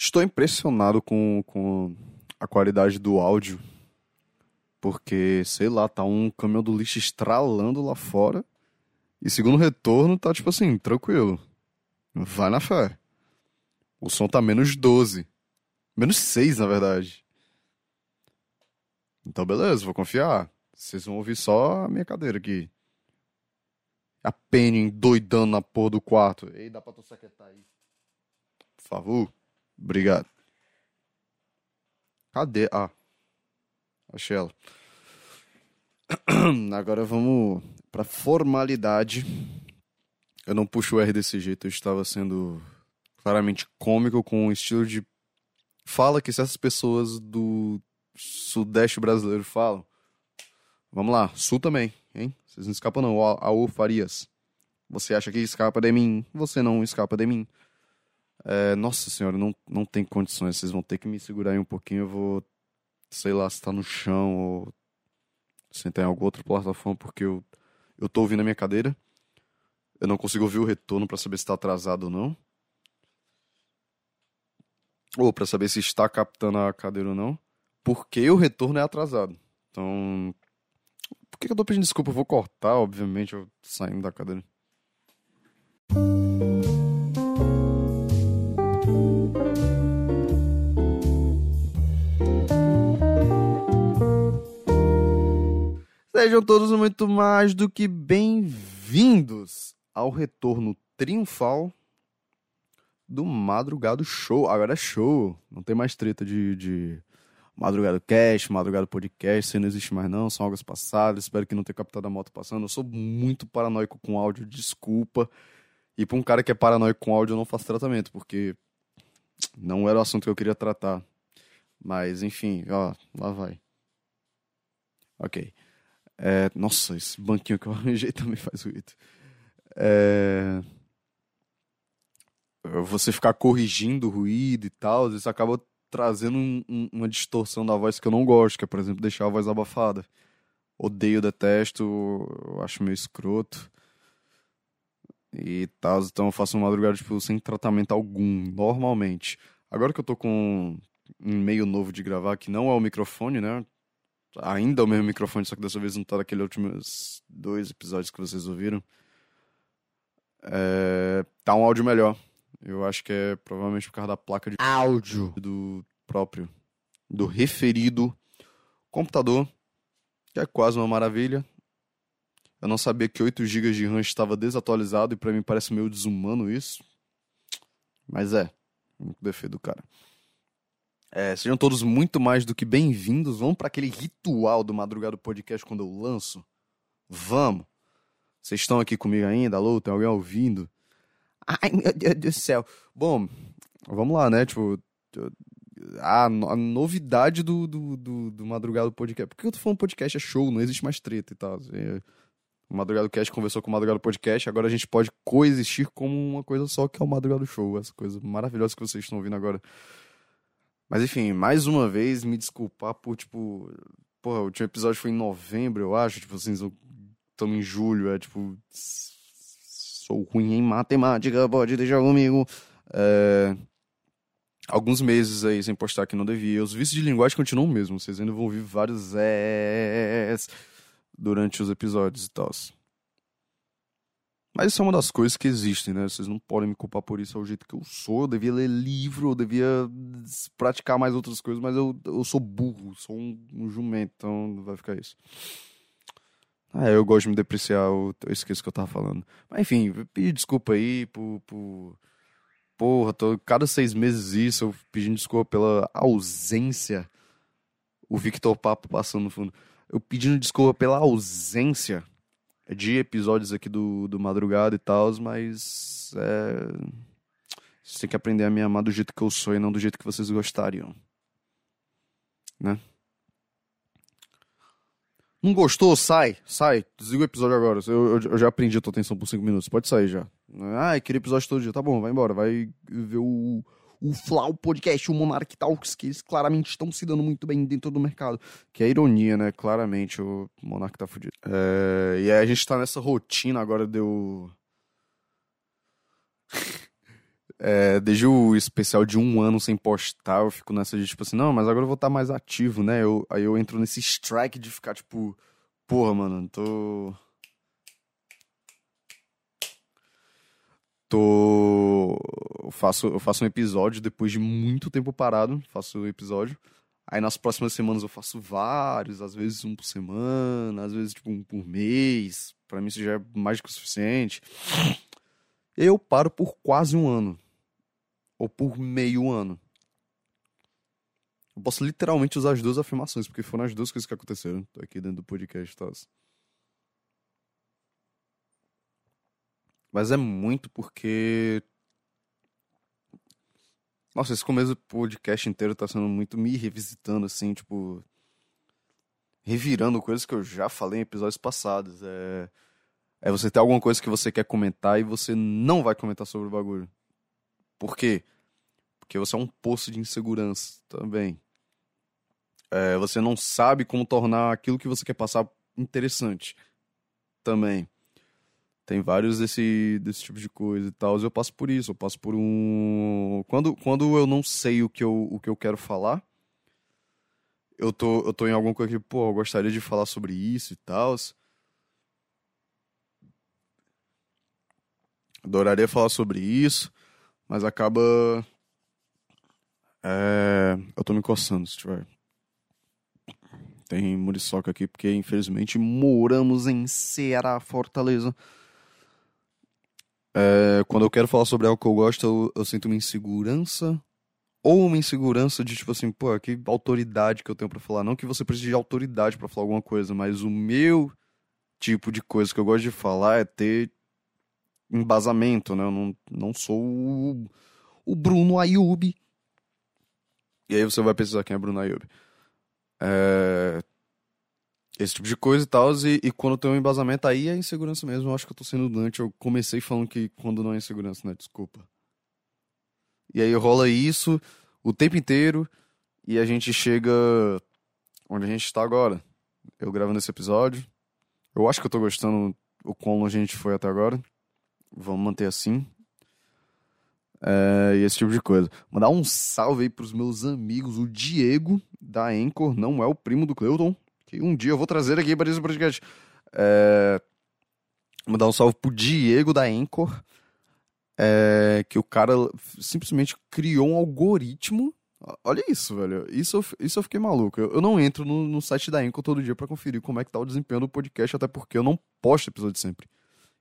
Estou impressionado com, com a qualidade do áudio. Porque, sei lá, tá um caminhão do lixo estralando lá fora. E segundo retorno, tá tipo assim, tranquilo. Vai na fé. O som tá menos 12. Menos 6, na verdade. Então, beleza, vou confiar. Vocês vão ouvir só a minha cadeira aqui. A Penny doidando na porra do quarto. Ei, dá pra tu saquetar aí. Por favor. Obrigado. Cadê? Ah. Achei ela. Agora vamos pra formalidade. Eu não puxo o R desse jeito, eu estava sendo claramente cômico com um estilo de fala que essas pessoas do sudeste brasileiro falam. Vamos lá, sul também, hein? Vocês não escapam não, Aú Farias. Você acha que escapa de mim, você não escapa de mim. É, nossa senhora, não, não tem condições, vocês vão ter que me segurar aí um pouquinho, eu vou, sei lá, se tá no chão ou sentar em alguma outra plataforma, porque eu, eu tô ouvindo a minha cadeira. Eu não consigo ouvir o retorno para saber se tá atrasado ou não. Ou para saber se está captando a cadeira ou não. Porque o retorno é atrasado. Então. Por que eu tô pedindo desculpa? Eu vou cortar, obviamente, eu saindo da cadeira. Sejam todos muito mais do que bem-vindos ao retorno triunfal do Madrugado Show. Agora é show, não tem mais treta de, de Madrugado Cast, Madrugado Podcast, isso não existe mais não, são águas passadas, espero que não tenha captado a moto passando. Eu sou muito paranoico com áudio, desculpa. E pra um cara que é paranoico com áudio, eu não faço tratamento, porque não era o assunto que eu queria tratar. Mas, enfim, ó, lá vai. Ok. É, nossa, esse banquinho que eu arranjei também faz ruído. É, você ficar corrigindo o ruído e tal, isso acaba trazendo um, um, uma distorção da voz que eu não gosto, que é, por exemplo, deixar a voz abafada. Odeio, detesto, acho meio escroto. E tal, então eu faço uma madrugada tipo, sem tratamento algum, normalmente. Agora que eu tô com um meio novo de gravar, que não é o microfone, né? Ainda é o mesmo microfone, só que dessa vez não tá daqueles últimos dois episódios que vocês ouviram. É... Tá um áudio melhor. Eu acho que é provavelmente por causa da placa de áudio do próprio, do referido computador, que é quase uma maravilha. Eu não sabia que 8 GB de RAM estava desatualizado e para mim parece meio desumano isso. Mas é, um defeito do cara. É, sejam todos muito mais do que bem-vindos. Vamos para aquele ritual do Madrugado Podcast quando eu lanço? Vamos! Vocês estão aqui comigo ainda? Alô, tem alguém ouvindo? Ai, meu Deus do céu. Bom, vamos lá, né? Tipo, a, a novidade do, do, do, do Madrugado Podcast. Por que eu tô falando podcast é show, não existe mais treta e tal. É, o Madrugado Cast conversou com o Madrugado Podcast, agora a gente pode coexistir como uma coisa só, que é o Madrugado Show. Essa coisa maravilhosa que vocês estão ouvindo agora. Mas enfim, mais uma vez, me desculpar por, tipo... Porra, o último episódio foi em novembro, eu acho. Tipo assim, estamos em julho, é tipo sou ruim em matemática, pode deixar comigo. É, alguns meses aí sem postar que não devia. Os vícios de linguagem continuam mesmo, vocês ainda vão ouvir vários S durante os episódios e tal. Mas isso é uma das coisas que existem, né? Vocês não podem me culpar por isso, é o jeito que eu sou. Eu devia ler livro, eu devia praticar mais outras coisas, mas eu, eu sou burro, sou um, um jumento, então vai ficar isso. Ah, eu gosto de me depreciar, eu, eu esqueço o que eu tava falando. Mas enfim, pedir desculpa aí por. por... Porra, tô cada seis meses isso, eu pedindo desculpa pela ausência. O Victor Papo passando no fundo. Eu pedindo desculpa pela ausência de episódios aqui do, do Madrugada e tal, mas. É... Vocês têm que aprender a me amar do jeito que eu sou e não do jeito que vocês gostariam. Né? Não gostou? Sai, sai. Desliga o episódio agora. Eu, eu, eu já aprendi a tua atenção por 5 minutos. Pode sair já. Ah, queria episódio todo dia. Tá bom, vai embora. Vai ver o, o Flau Podcast, o Monarch Talks, que eles claramente estão se dando muito bem dentro do mercado. Que é ironia, né? Claramente o Monarch tá fudido. É, e aí a gente tá nessa rotina agora, deu. É, desde o especial de um ano sem postar, eu fico nessa de tipo assim, não, mas agora eu vou estar mais ativo, né? Eu, aí eu entro nesse strike de ficar tipo, porra, mano, tô. Tô. Eu faço, eu faço um episódio depois de muito tempo parado, faço um episódio. Aí nas próximas semanas eu faço vários, às vezes um por semana, às vezes tipo um por mês. Para mim isso já é mais do que o suficiente. Eu paro por quase um ano. Ou por meio ano. Eu posso literalmente usar as duas afirmações, porque foram as duas coisas que aconteceram aqui dentro do podcast, tá? Mas é muito porque nossa, esse começo do podcast inteiro tá sendo muito me revisitando, assim, tipo. Revirando coisas que eu já falei em episódios passados. É. É você ter alguma coisa que você quer comentar e você não vai comentar sobre o bagulho. Por quê? Porque você é um poço de insegurança também. É, você não sabe como tornar aquilo que você quer passar interessante também. Tem vários desse, desse tipo de coisa e tal. Eu passo por isso. Eu passo por um. Quando, quando eu não sei o que eu, o que eu quero falar, eu tô, eu tô em alguma coisa que, pô, eu gostaria de falar sobre isso e tal. Adoraria falar sobre isso, mas acaba. É... Eu tô me coçando, se tiver. Tem muriçoca aqui, porque infelizmente moramos em Ceará, Fortaleza. É, quando eu quero falar sobre algo que eu gosto, eu, eu, sinto uma insegurança. Ou uma insegurança de tipo assim, pô, que autoridade que eu tenho para falar. Não que você precise de autoridade para falar alguma coisa, mas o meu tipo de coisa que eu gosto de falar é ter embasamento, né? Eu não, não sou o, o Bruno Ayub. E aí você vai pensar quem é Bruno Ayub. É, esse tipo de coisa e tal. E, e quando tem um embasamento, aí é insegurança mesmo. Eu acho que eu tô sendo dante. Eu comecei falando que quando não é insegurança, né? Desculpa. E aí rola isso o tempo inteiro. E a gente chega onde a gente tá agora. Eu gravando esse episódio. Eu acho que eu tô gostando o quão longe a gente foi até agora. Vamos manter assim. É, e esse tipo de coisa. Mandar um salve aí pros meus amigos. O Diego, da Anchor, não é o primo do Cleuton que um dia eu vou trazer aqui para esse podcast. É... Mandar um salve pro Diego da Anchor, é... que o cara simplesmente criou um algoritmo. Olha isso, velho. Isso, isso eu fiquei maluco. Eu, eu não entro no, no, site da Anchor todo dia para conferir como é que tá o desempenho do podcast, até porque eu não posto episódio sempre.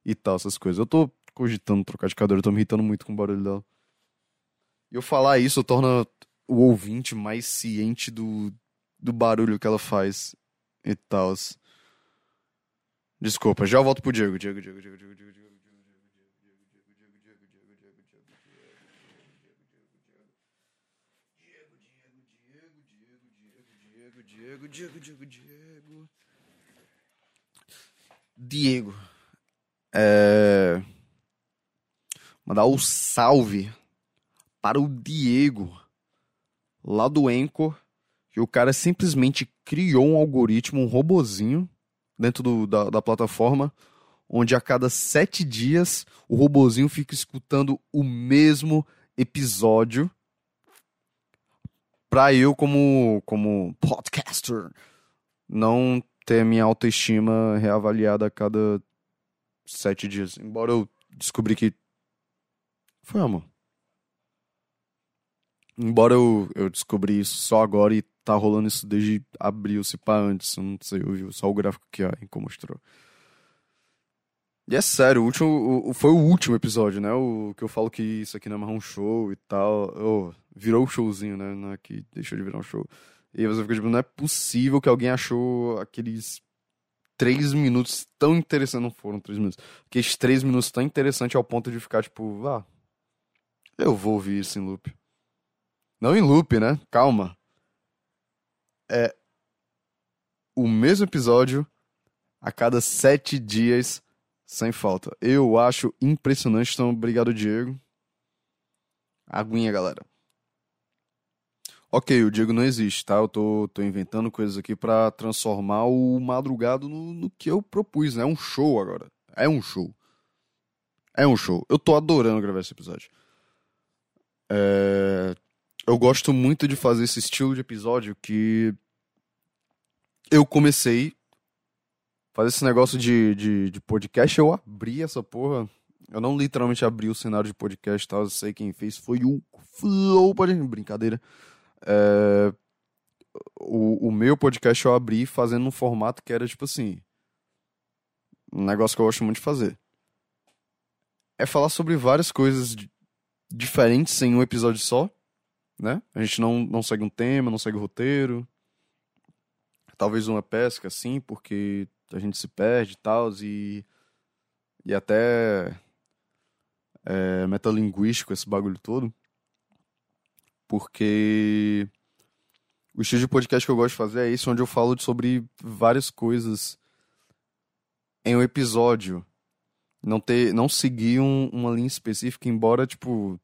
E tal, essas coisas. Eu tô cogitando trocar de cadeira, eu tô me irritando muito com o barulho dela. E eu falar isso torna o ouvinte mais ciente do, do barulho que ela faz e tal. Desculpa, já volto pro Diego. Diego, Diego, Diego, Diego, Diego, Diego. Diego, Diego, Diego, Diego. Diego. É... Mandar o um salve para o Diego, lá do Enco que o cara simplesmente criou um algoritmo, um robozinho dentro do, da, da plataforma, onde a cada sete dias o robozinho fica escutando o mesmo episódio para eu como como podcaster não ter minha autoestima reavaliada a cada sete dias. Embora eu descobri que foi amor. Embora eu, eu descobri isso só agora e tá rolando isso desde abril, se pá antes, eu não sei, eu vi só o gráfico que a Enco mostrou. E é sério, o último, o, foi o último episódio, né? O que eu falo que isso aqui não é mais um show e tal. Oh, virou um showzinho, né? Não é que deixou de virar um show. E você fica tipo, não é possível que alguém achou aqueles três minutos tão interessantes. Não foram três minutos. Aqueles três minutos tão interessantes ao ponto de ficar tipo, ah, eu vou ouvir isso em loop. Não em loop, né? Calma é o mesmo episódio a cada sete dias sem falta. Eu acho impressionante, então obrigado, Diego. Aguinha, galera. Ok, o Diego não existe, tá? Eu tô, tô inventando coisas aqui para transformar o madrugado no, no que eu propus, né? É um show agora. É um show. É um show. Eu tô adorando gravar esse episódio. É... Eu gosto muito de fazer esse estilo de episódio que eu comecei fazer esse negócio de, de, de, podcast, eu abri essa porra. Eu não literalmente abri o cenário de podcast tal, eu sei quem fez foi o Flow, pode brincadeira. É, o, o meu podcast eu abri fazendo um formato que era tipo assim, um negócio que eu gosto muito de fazer. É falar sobre várias coisas diferentes em um episódio só, né? A gente não, não segue um tema, não segue o roteiro. Talvez uma pesca, sim, porque a gente se perde e tal, e, e até é, metalinguístico esse bagulho todo. Porque o estilo de podcast que eu gosto de fazer é esse, onde eu falo sobre várias coisas em um episódio. Não ter, não seguir um, uma linha específica, embora, tipo,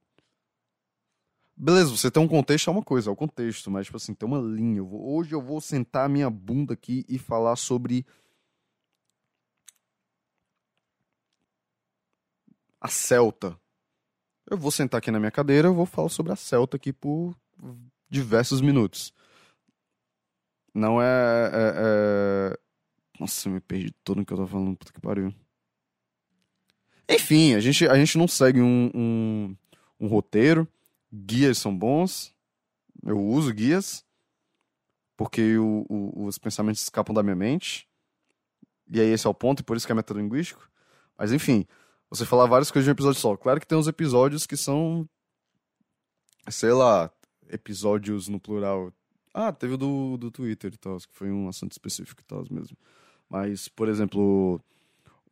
Beleza, você tem um contexto é uma coisa, é o contexto, mas, tipo assim, tem uma linha. Eu vou, hoje eu vou sentar a minha bunda aqui e falar sobre. A Celta. Eu vou sentar aqui na minha cadeira, eu vou falar sobre a Celta aqui por diversos minutos. Não é. é, é... Nossa, eu me perdi todo no que eu tô falando, puta que pariu. Enfim, a gente, a gente não segue um, um, um roteiro guias são bons, eu uso guias, porque o, o, os pensamentos escapam da minha mente, e aí esse é o ponto, e por isso que é metalinguístico. Mas enfim, você falar várias coisas de um episódio só. Claro que tem uns episódios que são, sei lá, episódios no plural. Ah, teve o do, do Twitter e tal, que foi um assunto específico e tal mesmo. Mas, por exemplo,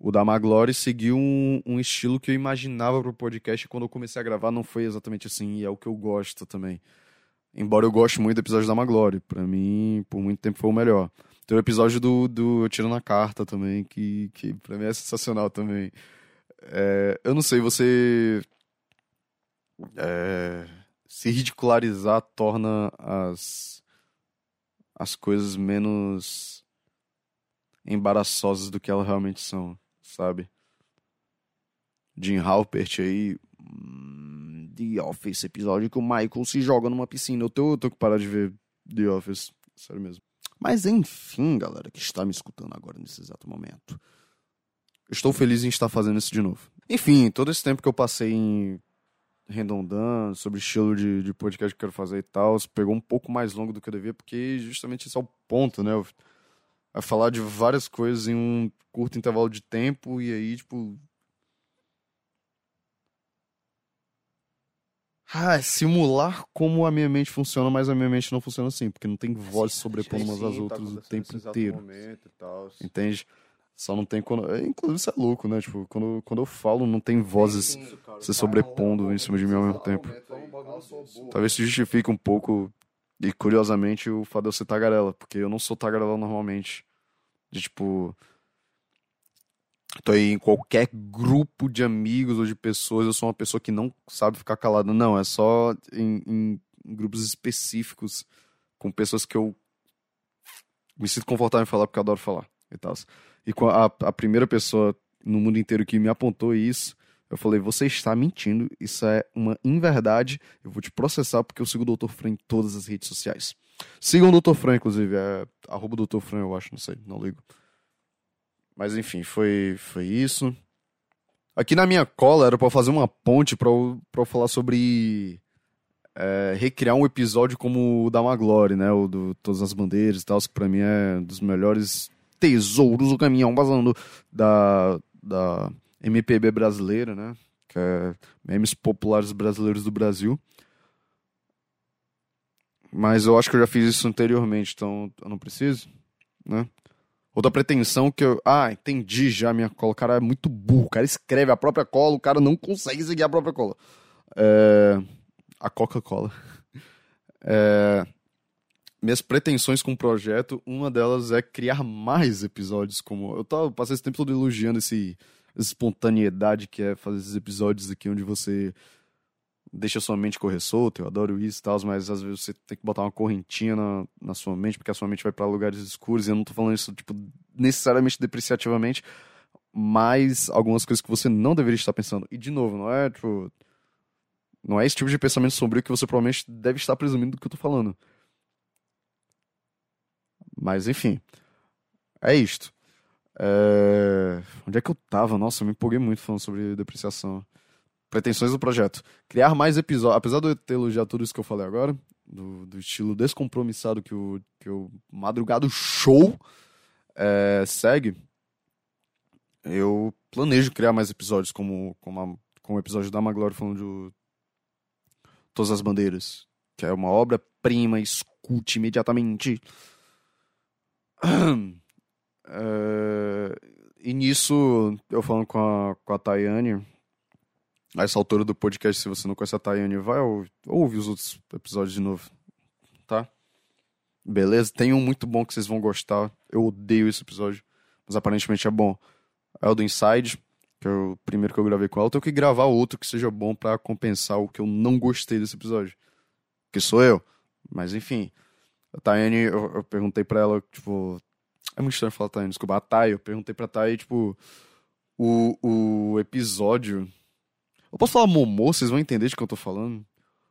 o da Maglore seguiu um, um, estilo que eu imaginava pro podcast quando eu comecei a gravar não foi exatamente assim, e é o que eu gosto também. Embora eu goste muito do episódio da Maglore, para mim, por muito tempo foi o melhor. Tem o episódio do, do Eu Tiro na Carta também, que, que pra mim é sensacional também. É, eu não sei, você. É, se ridicularizar torna as, as coisas menos embaraçosas do que elas realmente são sabe? Jim Halpert aí. Hum, The Office, episódio que o Michael se joga numa piscina. Eu tô, eu tô que parar de ver The Office, sério mesmo. Mas enfim, galera que está me escutando agora nesse exato momento. Estou feliz em estar fazendo isso de novo. Enfim, todo esse tempo que eu passei em redondando sobre estilo de, de podcast que eu quero fazer e tal, pegou um pouco mais longo do que eu devia, porque justamente esse é o ponto, né? Eu a falar de várias coisas em um curto intervalo de tempo e aí, tipo. Ah, é simular como a minha mente funciona, mas a minha mente não funciona assim, porque não tem vozes sobrepondo umas às tá outras tá o tempo inteiro. Entende? Só não tem quando. Inclusive, isso é louco, né? Tipo, quando, quando eu falo, não tem vozes sim, sim, se sobrepondo em cima de mim ao mesmo tempo. Talvez se justifique um pouco e curiosamente o fato de eu ser tagarela, porque eu não sou tagarela normalmente. De tipo. Tô aí em qualquer grupo de amigos ou de pessoas, eu sou uma pessoa que não sabe ficar calada. Não, é só em, em, grupos específicos, com pessoas que eu me sinto confortável em falar porque eu adoro falar e tal. E a, a primeira pessoa no mundo inteiro que me apontou isso eu falei, você está mentindo, isso é uma inverdade, eu vou te processar porque eu sigo o Dr. Fran em todas as redes sociais. Sigam o Dr. Fran, inclusive, é arroba Dr. Fran, eu acho, não sei, não ligo. Mas enfim, foi, foi isso. Aqui na minha cola era para fazer uma ponte para eu, falar sobre é, recriar um episódio como o da Maglory, né? O do Todas as Bandeiras e tal, que pra mim é um dos melhores tesouros do caminhão vazando da, da MPB brasileira, né? Que é memes populares brasileiros do Brasil. Mas eu acho que eu já fiz isso anteriormente, então eu não preciso, né? Outra pretensão que eu. Ah, entendi já minha cola. O cara é muito burro. O cara escreve a própria cola, o cara não consegue seguir a própria cola. É... A Coca-Cola. É... Minhas pretensões com o projeto, uma delas é criar mais episódios como. Eu, tô, eu passei esse tempo todo elogiando esse espontaneidade que é fazer esses episódios aqui onde você deixa sua mente correr solta, eu adoro isso e tal, mas às vezes você tem que botar uma correntinha na, na sua mente, porque a sua mente vai para lugares escuros, e eu não tô falando isso, tipo, necessariamente depreciativamente, mas algumas coisas que você não deveria estar pensando. E, de novo, não é, tipo, Não é esse tipo de pensamento sombrio que você provavelmente deve estar presumindo do que eu tô falando. Mas enfim. É isto. É... Onde é que eu tava? Nossa, eu me empolguei muito falando sobre depreciação. Pretensões do projeto. Criar mais episódios. Apesar de eu ter elogiado tudo isso que eu falei agora, do, do estilo descompromissado que o, que o Madrugado Show é, segue, eu planejo criar mais episódios, como, como, a, como o episódio da Maglore falando de Todas as Bandeiras, que é uma obra-prima, escute imediatamente. É, e nisso, eu falando com a, com a Tayane, a essa altura do podcast, se você não conhece a Tayane, vai ou, ouve os outros episódios de novo, tá? Beleza? Tem um muito bom que vocês vão gostar. Eu odeio esse episódio, mas aparentemente é bom. É o do Inside, que é o primeiro que eu gravei com ela. Eu tenho que gravar outro que seja bom para compensar o que eu não gostei desse episódio. Que sou eu. Mas enfim. A Tayane, eu, eu perguntei pra ela, tipo, é muito estranho falar Thay, desculpa. A Thay, eu perguntei pra Thay, tipo, o, o episódio. Eu posso falar Momô, vocês vão entender de que eu tô falando?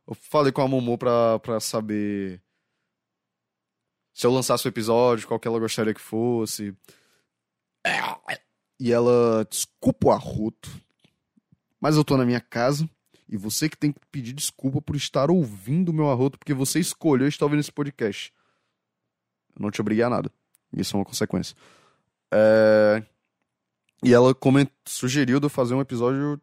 Eu falei com a Momô pra, pra saber se eu lançasse o episódio, qual que ela gostaria que fosse. E ela, desculpa o arroto, mas eu tô na minha casa e você que tem que pedir desculpa por estar ouvindo o meu arroto, porque você escolheu estar ouvindo esse podcast. Eu não te obriguei a nada. Isso é uma consequência. É... E ela comentou, sugeriu de eu fazer um episódio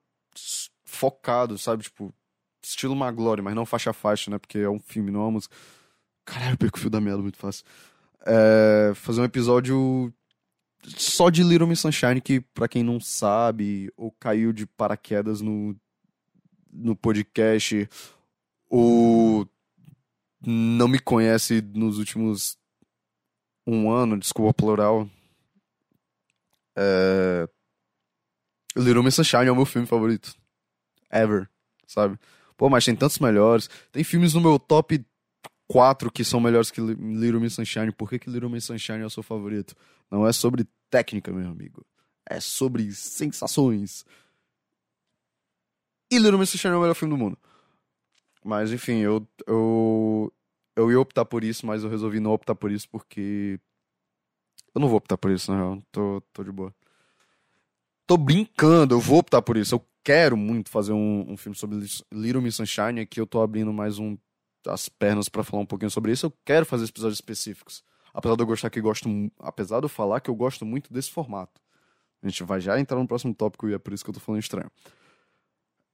focado, sabe? Tipo, estilo Maglore, mas não faixa a faixa, né? Porque é um filme, não é uma música. Caralho, eu perco o fio da merda muito fácil. É... Fazer um episódio só de Little Miss Sunshine, que pra quem não sabe, ou caiu de paraquedas no, no podcast, ou não me conhece nos últimos um ano, desculpa plural. É... Little Miss Sunshine é o meu filme favorito. Ever, sabe? Pô, mas tem tantos melhores. Tem filmes no meu top 4 que são melhores que Little Miss Sunshine. Por que, que Little Miss Sunshine é o seu favorito? Não é sobre técnica, meu amigo. É sobre sensações. E Little Miss Sunshine é o melhor filme do mundo. Mas, enfim, eu, eu, eu ia optar por isso, mas eu resolvi não optar por isso porque. Eu não vou optar por isso, na real. Tô, tô de boa. Tô brincando, eu vou optar por isso. Eu quero muito fazer um, um filme sobre Little Miss Sunshine. Aqui eu tô abrindo mais um as pernas para falar um pouquinho sobre isso. Eu quero fazer episódios específicos. Apesar de eu gostar que gosto. Apesar de eu falar que eu gosto muito desse formato. A gente vai já entrar no próximo tópico e é por isso que eu tô falando estranho.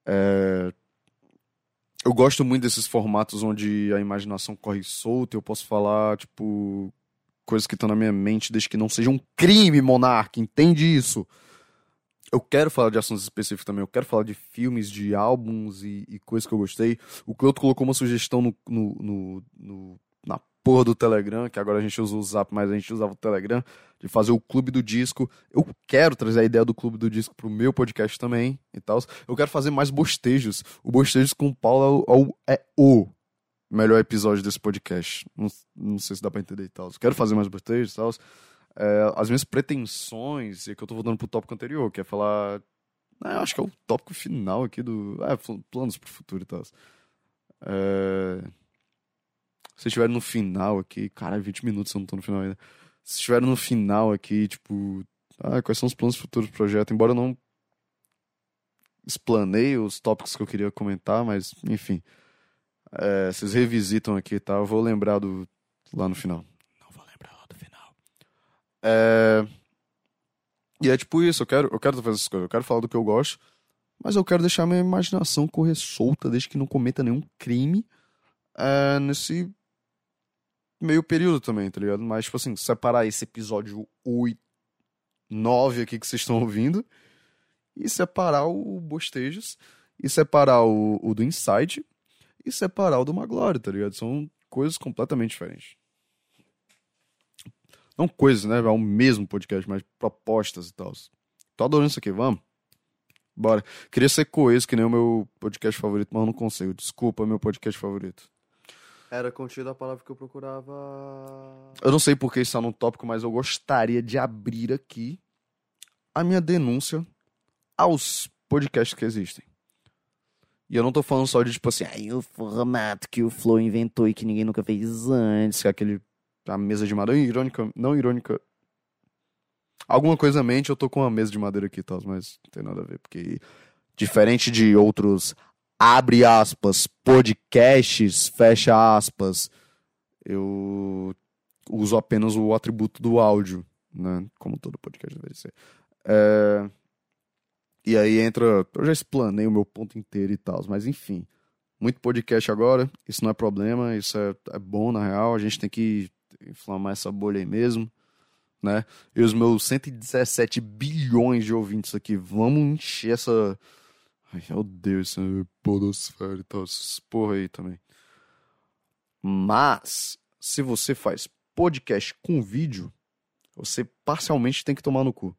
É, eu gosto muito desses formatos onde a imaginação corre solta, eu posso falar, tipo, coisas que estão na minha mente, desde que não seja um crime, monarca, entende isso? Eu quero falar de assuntos específicos também, eu quero falar de filmes, de álbuns e, e coisas que eu gostei. O Cleuto colocou uma sugestão no, no, no, no porra do Telegram, que agora a gente usa o Zap, mas a gente usava o Telegram, de fazer o Clube do Disco. Eu quero trazer a ideia do Clube do Disco pro meu podcast também e tal. Eu quero fazer mais bostejos. O Bostejos com o Paulo é o, é o melhor episódio desse podcast. Não, não sei se dá pra entender e tal. Quero fazer mais bostejos e tal. É, as minhas pretensões, e que eu tô voltando pro tópico anterior, que é falar. Né, acho que é o tópico final aqui do. É, planos pro futuro e tal. É se estiver no final aqui, cara, 20 minutos eu não tô no final ainda. Se estiver no final aqui, tipo, ah, quais são os planos futuros do projeto? Embora eu não explanei os tópicos que eu queria comentar, mas enfim. É, vocês revisitam aqui, tá? Eu vou lembrar do lá no final. Não vou lembrar lá do final. É... E é tipo isso, eu quero, eu quero fazer essas coisas, eu quero falar do que eu gosto, mas eu quero deixar minha imaginação correr solta desde que não cometa nenhum crime é, nesse meio período também, tá ligado? Mas, tipo assim, separar esse episódio 8, 9 aqui que vocês estão ouvindo e separar o Bostejos e separar o, o do Inside e separar o do Maglore, tá ligado? São coisas completamente diferentes. Não coisas, né? É o mesmo podcast, mas propostas e tal. Tô adorando isso aqui, vamos? Bora. Queria ser coeso, que nem o meu podcast favorito, mas eu não consigo. Desculpa, meu podcast favorito. Era contido a palavra que eu procurava. Eu não sei porque está no tópico, mas eu gostaria de abrir aqui a minha denúncia aos podcasts que existem. E eu não tô falando só de tipo assim, aí o formato que o Flow inventou e que ninguém nunca fez antes, que é aquele. A mesa de madeira irônica, não irônica. Alguma coisa mente, eu tô com uma mesa de madeira aqui e tal, mas não tem nada a ver, porque diferente de outros abre aspas, podcasts, fecha aspas, eu uso apenas o atributo do áudio, né? Como todo podcast deveria ser. É... E aí entra. Eu já explanei o meu ponto inteiro e tal, mas enfim. Muito podcast agora, isso não é problema, isso é, é bom na real, a gente tem que inflamar essa bolha aí mesmo, né? E os meus 117 bilhões de ouvintes aqui, vamos encher essa. Ai, meu Deus, essa podosfera e tal, essas porra aí também. Mas, se você faz podcast com vídeo, você parcialmente tem que tomar no cu.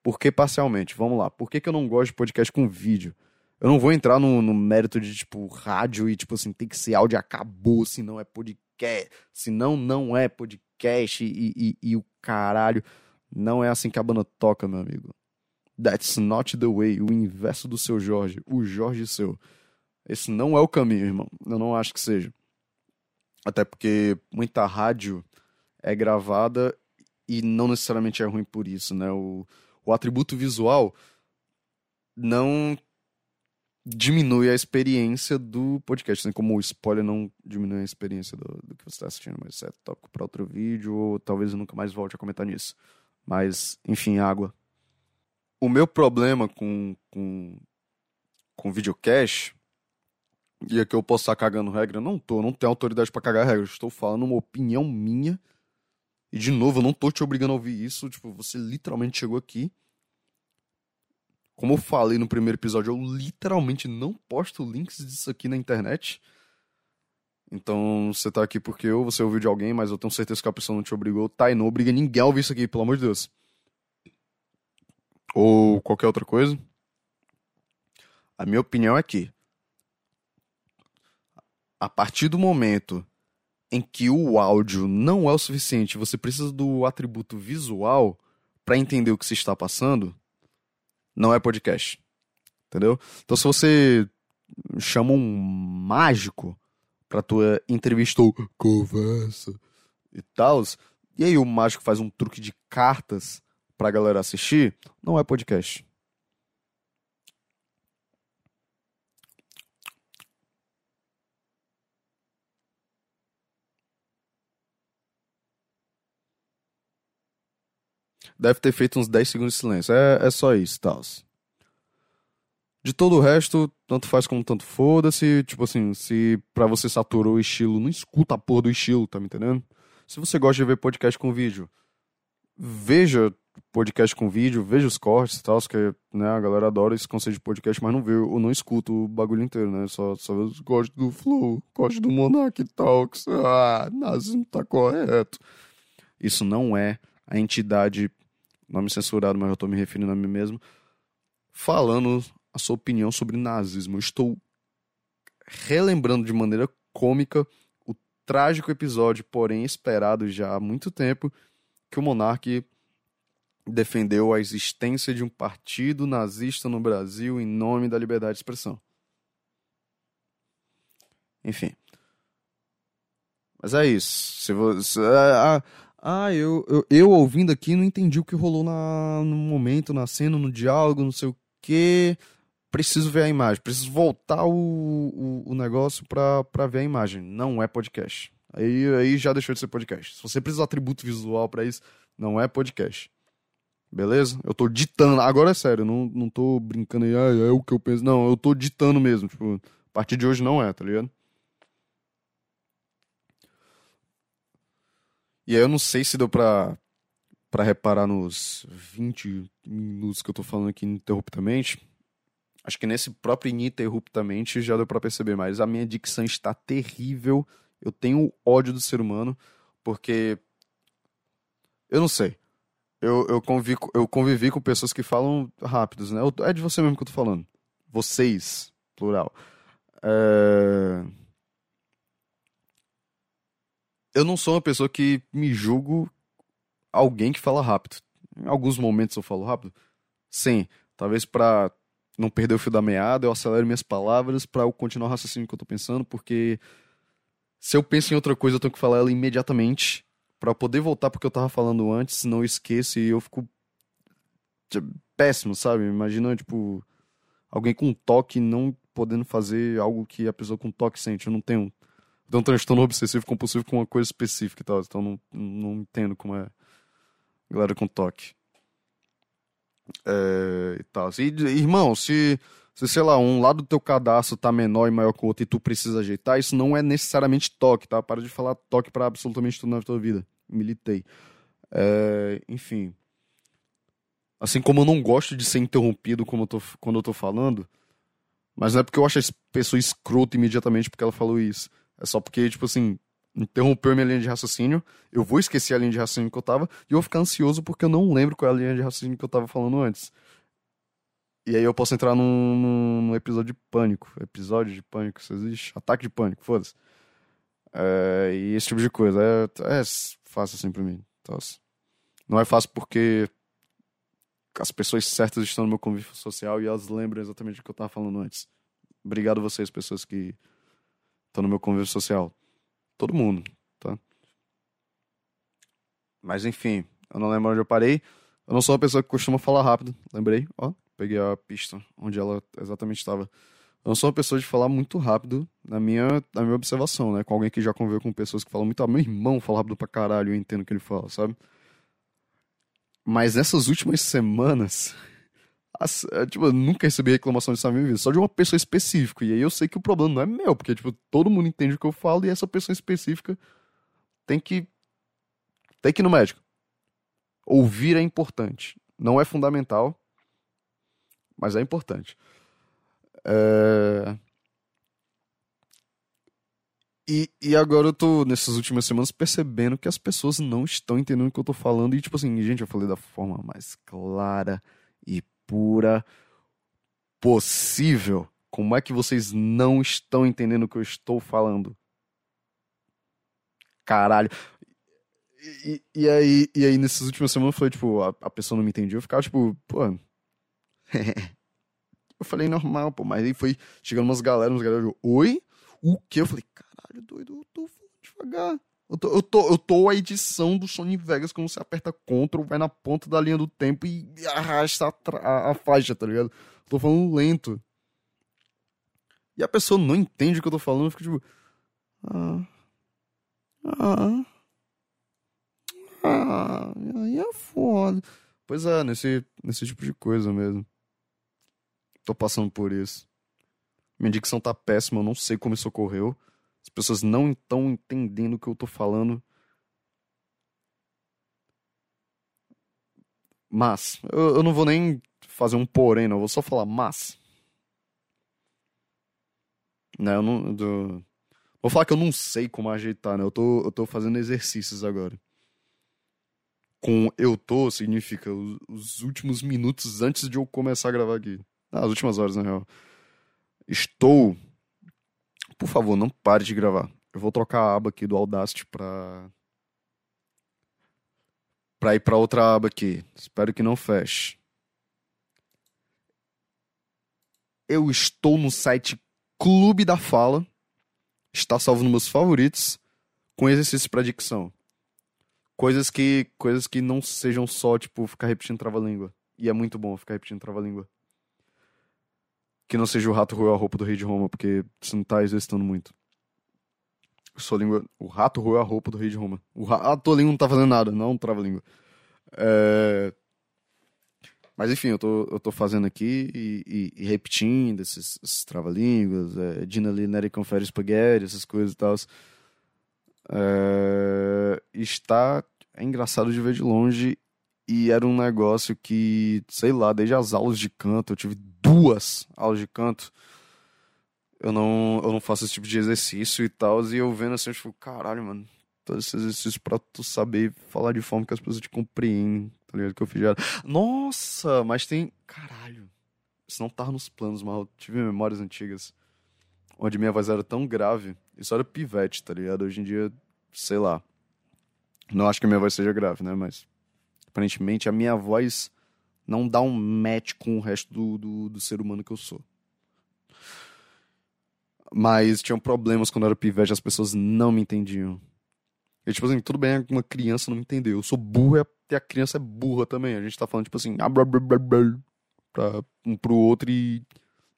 Por que parcialmente? Vamos lá. Por que, que eu não gosto de podcast com vídeo? Eu não vou entrar no, no mérito de, tipo, rádio e, tipo assim, tem que ser áudio acabou, senão é podcast. Senão não é podcast e, e, e o caralho. Não é assim que a banda toca, meu amigo. That's not the way. O inverso do seu Jorge. O Jorge seu. Esse não é o caminho, irmão. Eu não acho que seja. Até porque muita rádio é gravada e não necessariamente é ruim por isso, né? O, o atributo visual não diminui a experiência do podcast, assim como o spoiler não diminui a experiência do, do que você está assistindo, mas é tópico para outro vídeo, ou talvez eu nunca mais volte a comentar nisso. Mas, enfim, água. O meu problema com, com, com videocast, e aqui eu posso estar cagando regra, não tô, não tenho autoridade para cagar regra, estou falando uma opinião minha e de novo, eu não tô te obrigando a ouvir isso. Tipo, você literalmente chegou aqui. Como eu falei no primeiro episódio, eu literalmente não posto links disso aqui na internet. Então, você tá aqui porque ou você ouviu de alguém, mas eu tenho certeza que a pessoa não te obrigou. Tá, e não obriga ninguém a ouvir isso aqui, pelo amor de Deus. Ou qualquer outra coisa. A minha opinião é que, a partir do momento em que o áudio não é o suficiente, você precisa do atributo visual para entender o que se está passando, não é podcast. Entendeu? Então se você chama um mágico para tua entrevista ou conversa e tal, e aí o mágico faz um truque de cartas pra galera assistir, não é podcast. deve ter feito uns 10 segundos de silêncio. É, é só isso, tal. De todo o resto, tanto faz como tanto foda-se. Tipo assim, se pra você saturou o estilo, não escuta a porra do estilo, tá me entendendo? Se você gosta de ver podcast com vídeo, veja podcast com vídeo, veja os cortes e tal, que né, a galera adora esse conceito de podcast, mas não vê ou não escuta o bagulho inteiro, né? Só, só vê os cortes do Flow, cortes do Monarch Talks. Ah, nazismo tá correto. Isso não é a entidade nome censurado, mas eu estou me referindo a mim mesmo, falando a sua opinião sobre nazismo. Eu estou relembrando de maneira cômica o trágico episódio, porém esperado já há muito tempo, que o monarca defendeu a existência de um partido nazista no Brasil em nome da liberdade de expressão. Enfim. Mas é isso. Se você, ah, ah, eu, eu, eu, ouvindo aqui não entendi o que rolou na, no momento, na cena, no diálogo, não sei o quê. Preciso ver a imagem, preciso voltar o, o, o negócio pra, pra ver a imagem. Não é podcast. Aí, aí já deixou de ser podcast. Se você precisa de atributo visual para isso, não é podcast. Beleza? Eu tô ditando. Agora é sério, não, não tô brincando aí, ah, é o que eu penso. Não, eu tô ditando mesmo. Tipo, a partir de hoje não é, tá ligado? E aí eu não sei se deu pra, pra reparar nos 20 minutos que eu tô falando aqui ininterruptamente. Acho que nesse próprio ininterruptamente já deu pra perceber, mas a minha dicção está terrível. Eu tenho ódio do ser humano, porque. Eu não sei. Eu, eu, convivi, eu convivi com pessoas que falam rápidos, né? É de você mesmo que eu tô falando. Vocês, plural. É eu não sou uma pessoa que me julgo alguém que fala rápido. Em alguns momentos eu falo rápido. Sim, talvez para não perder o fio da meada, eu acelero minhas palavras para eu continuar o raciocínio que eu tô pensando, porque se eu penso em outra coisa, eu tenho que falar ela imediatamente para poder voltar porque eu tava falando antes, eu esqueço e eu fico péssimo, sabe? Imagina, tipo, alguém com toque não podendo fazer algo que a pessoa com toque sente. Eu não tenho, eu tenho um transtorno obsessivo compulsivo com uma coisa específica e tal, então não, não entendo como é galera com toque. É, e tal. E, irmão, se, se, sei lá, um lado do teu cadastro tá menor e maior que o outro e tu precisa ajeitar, isso não é necessariamente toque, tá? Para de falar toque para absolutamente tudo na tua vida. Militei. É, enfim. Assim como eu não gosto de ser interrompido como eu tô, quando eu tô falando, mas não é porque eu acho a pessoa escrota imediatamente porque ela falou isso. É só porque, tipo assim, interrompeu minha linha de raciocínio, eu vou esquecer a linha de raciocínio que eu tava, e eu vou ficar ansioso porque eu não lembro qual é a linha de raciocínio que eu tava falando antes. E aí eu posso entrar num, num, episódio de pânico. Episódio de pânico, se existe? Ataque de pânico, foda-se. É, e esse tipo de coisa. É, é fácil assim pra mim. Então, não é fácil porque as pessoas certas estão no meu convívio social e elas lembram exatamente o que eu tava falando antes. Obrigado vocês, pessoas que estão no meu convívio social. Todo mundo, tá? Mas enfim, eu não lembro onde eu parei. Eu não sou uma pessoa que costuma falar rápido, lembrei, ó, peguei a pista onde ela exatamente estava. Eu não sou uma pessoa de falar muito rápido na minha, na minha observação, né? Com alguém que já conviveu com pessoas que falam muito. Ah, meu irmão fala rápido pra caralho, eu entendo o que ele fala, sabe? Mas nessas últimas semanas, as, é, tipo, eu nunca recebi reclamação disso na minha vida, só de uma pessoa específica. E aí eu sei que o problema não é meu, porque, tipo, todo mundo entende o que eu falo e essa pessoa específica tem que. tem que ir no médico. Ouvir é importante. Não é fundamental, mas é importante. É... E, e agora eu tô, nessas últimas semanas, percebendo que as pessoas não estão entendendo o que eu tô falando. E, tipo assim, gente, eu falei da forma mais clara e pura possível. Como é que vocês não estão entendendo o que eu estou falando? Caralho. E, e, aí, e aí, nessas últimas semanas, foi tipo, a, a pessoa não me entendia. Eu ficava tipo, pô. eu falei normal, pô. Mas aí foi chegando umas galera, umas galera, oi? O que? Eu falei, caralho, doido, eu tô devagar. Eu tô, eu, tô, eu tô a edição do Sony Vegas quando você aperta Ctrl, vai na ponta da linha do tempo e arrasta a, a, a faixa, tá ligado? Eu tô falando lento. E a pessoa não entende o que eu tô falando, fica tipo. Ah. Ah. Ah. Aí é foda. Pois é, nesse, nesse tipo de coisa mesmo. Tô passando por isso. Minha dicção tá péssima, eu não sei como isso ocorreu. As pessoas não estão entendendo o que eu tô falando. Mas, eu, eu não vou nem fazer um porém, não. Eu vou só falar mas. Né, eu não. Eu, vou falar que eu não sei como ajeitar, né? Eu tô, eu tô fazendo exercícios agora. Com eu tô significa os, os últimos minutos antes de eu começar a gravar aqui. Ah, as últimas horas, na real. Estou por favor, não pare de gravar. Eu vou trocar a aba aqui do Audacity para para ir para outra aba aqui. Espero que não feche. Eu estou no site Clube da Fala. Está salvo nos meus favoritos com exercícios para dicção. Coisas que coisas que não sejam só tipo ficar repetindo trava-língua. E é muito bom ficar repetindo trava-língua que não seja o rato roeu a roupa do rei de Roma, porque você não tá exercitando muito. Sua língua. O rato roeu a roupa do rei de Roma. O ra... A língua não tá fazendo nada, não trava língua. É... Mas enfim, eu tô, eu tô fazendo aqui e, e, e repetindo esses, esses trava-línguas, é, Dina Lineri confere spaghetti, essas coisas e tal. É... Está. É engraçado de ver de longe e era um negócio que, sei lá, desde as aulas de canto, eu tive duas aulas de canto. Eu não, eu não faço esse tipo de exercício e tal. E eu vendo assim, eu tipo, caralho, mano. Todo esse exercício pra tu saber falar de forma que as pessoas te compreendem, tá ligado? Que eu fiz já. Nossa, mas tem. Caralho. Isso não tava nos planos, mas eu tive memórias antigas. Onde minha voz era tão grave. Isso era pivete, tá ligado? Hoje em dia, sei lá. Não acho que minha voz seja grave, né? Mas Aparentemente a minha voz não dá um match com o resto do, do, do ser humano que eu sou. Mas tinham problemas quando eu era pivete, as pessoas não me entendiam. E, tipo assim, tudo bem, uma criança não me entendeu. Eu sou burro e a criança é burra também. A gente tá falando, tipo assim, ah, pra um pro outro e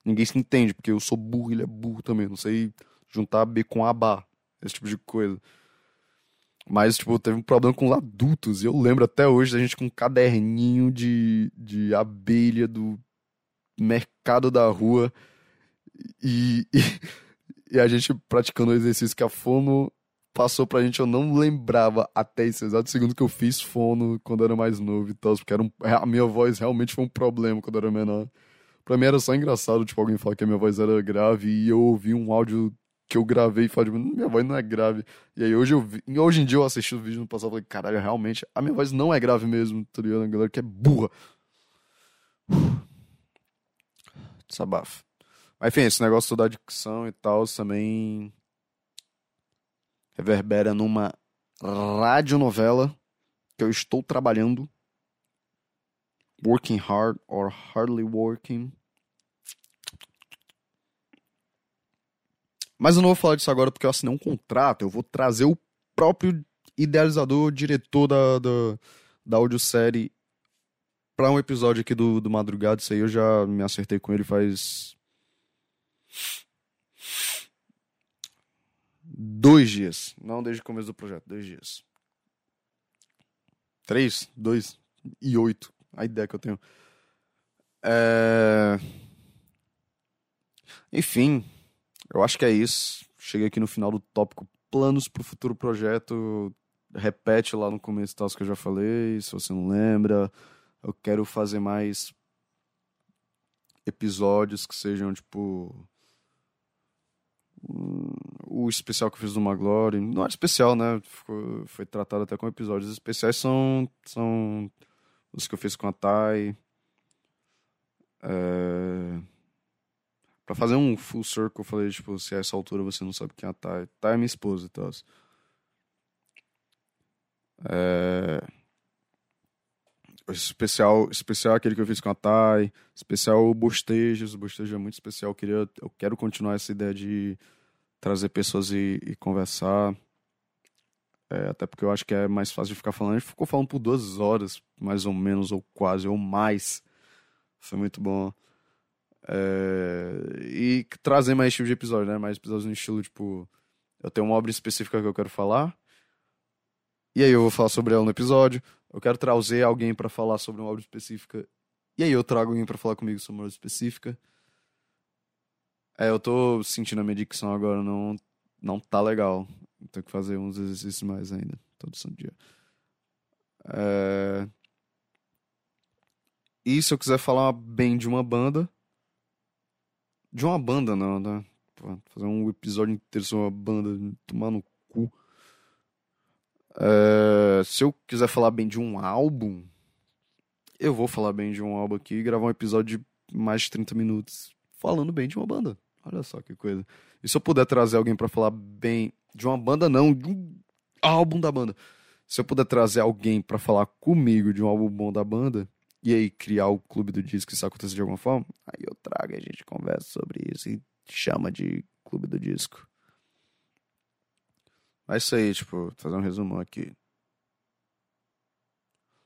ninguém se entende, porque eu sou burro e ele é burro também. Não sei juntar B com A, esse tipo de coisa. Mas, tipo, teve um problema com os adultos. E eu lembro até hoje da gente com um caderninho de, de abelha do mercado da rua. E, e, e a gente praticando o exercício que a fono passou pra gente. Eu não lembrava até esse exato segundo que eu fiz fono quando era mais novo e tal. Porque era um, a minha voz realmente foi um problema quando eu era menor. Pra mim era só engraçado, tipo, alguém falar que a minha voz era grave e eu ouvi um áudio que eu gravei e falei, tipo, minha voz não é grave. E aí hoje eu vi, hoje em dia eu assisti o vídeo no passado e falei, caralho, realmente, a minha voz não é grave mesmo, tá ligado? A galera que é burra. Desabafo. Mas enfim, esse negócio da dicção e tal também reverbera numa radionovela que eu estou trabalhando. Working hard or hardly working. Mas eu não vou falar disso agora porque eu assinei um contrato. Eu vou trazer o próprio idealizador, diretor da, da, da audiosérie para um episódio aqui do, do Madrugada. Isso aí eu já me acertei com ele faz. Dois dias. Não desde o começo do projeto, dois dias. Três, dois e oito. A ideia que eu tenho. É... Enfim, eu acho que é isso. Cheguei aqui no final do tópico planos para o futuro projeto. Repete lá no começo tal que eu já falei, se você não lembra. Eu quero fazer mais episódios que sejam tipo o especial que eu fiz do Maglore não era especial, né? Ficou, foi tratado até com episódios especiais são são os que eu fiz com a Thay. É... Pra fazer um full circle, eu falei, tipo, se a essa altura você não sabe quem é a Thay. Thay é minha esposa e tal. É... Especial, especial aquele que eu fiz com a Thay. Especial o Bostejos. O Bostejo é muito especial. Eu, queria, eu quero continuar essa ideia de trazer pessoas e, e conversar. É, até porque eu acho que é mais fácil de ficar falando. A gente ficou falando por duas horas, mais ou menos, ou quase, ou mais. Foi muito bom. É... E trazer mais tipo de episódio, né? Mais episódios no estilo, tipo, eu tenho uma obra específica que eu quero falar. E aí eu vou falar sobre ela no episódio. Eu quero trazer alguém para falar sobre uma obra específica. E aí eu trago alguém para falar comigo sobre uma obra específica. É, eu tô sentindo a minha dicção agora, não, não tá legal. Tenho que fazer uns exercícios mais ainda, todo santo dia. É... E se eu quiser falar bem de uma banda, de uma banda, não, né? fazer um episódio inteiro sobre uma banda, tomar no cu. É, se eu quiser falar bem de um álbum, eu vou falar bem de um álbum aqui e gravar um episódio de mais de 30 minutos falando bem de uma banda. Olha só que coisa. E se eu puder trazer alguém para falar bem de uma banda, não, de um álbum da banda. Se eu puder trazer alguém para falar comigo de um álbum bom da banda, e aí criar o clube do disco, isso acontecer de alguma forma, aí eu trago e a gente conversa sobre isso e chama de clube do disco. Mas isso aí, tipo, fazer um resumão aqui.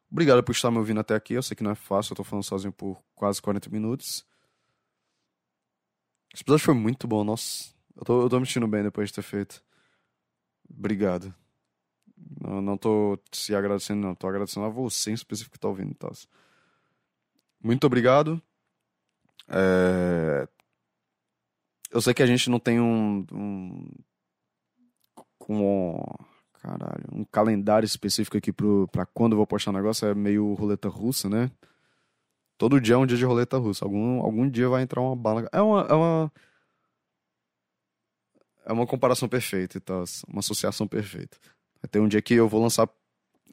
Obrigado por estar me ouvindo até aqui. Eu sei que não é fácil, eu tô falando sozinho por quase 40 minutos. Esse episódio foi muito bom, nossa. Eu tô, eu tô me sentindo bem depois de ter feito. Obrigado. Não, não tô se agradecendo, não. Tô agradecendo a você em específico que tá ouvindo e tal. Muito obrigado. É... Eu sei que a gente não tem um, um, um, caralho, um calendário específico aqui pro, pra quando eu vou postar o negócio. É meio roleta russa, né? Todo dia é um dia de roleta russa. Algum, algum dia vai entrar uma bala. É uma. É uma, é uma comparação perfeita e tal. Uma associação perfeita. Vai ter um dia que eu vou lançar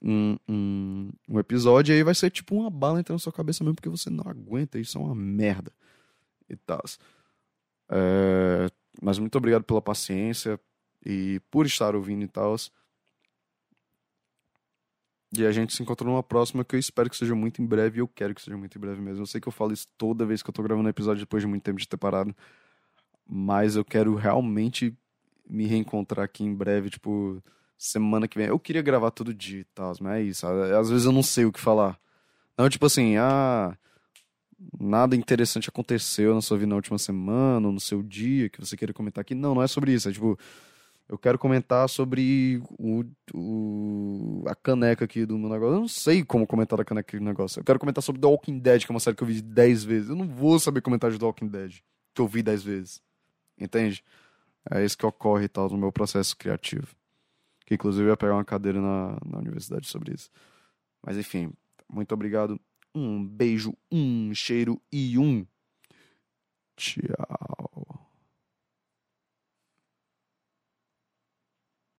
um, um, um, episódio e aí vai ser tipo uma bala entrando na sua cabeça mesmo porque você não aguenta, isso é uma merda e tal. É, mas muito obrigado pela paciência e por estar ouvindo e tal. E a gente se encontra numa próxima que eu espero que seja muito em breve eu quero que seja muito em breve mesmo. Eu sei que eu falo isso toda vez que eu tô gravando um episódio depois de muito tempo de ter parado. Mas eu quero realmente me reencontrar aqui em breve, tipo, semana que vem. Eu queria gravar todo dia e tal, mas é isso. Às vezes eu não sei o que falar. Não, tipo assim, ah, nada interessante aconteceu na sua vida na última semana, ou no seu dia, que você queira comentar aqui. Não, não é sobre isso. É tipo, eu quero comentar sobre o, o, a caneca aqui do meu negócio. Eu não sei como comentar a caneca do negócio. Eu quero comentar sobre The Walking Dead, que é uma série que eu vi 10 vezes. Eu não vou saber comentar de The Walking Dead, que eu vi 10 vezes. Entende? É isso que ocorre e tal no meu processo criativo. Que inclusive eu ia pegar uma cadeira na, na universidade sobre isso. Mas enfim, muito obrigado. Um beijo, um cheiro e um tchau.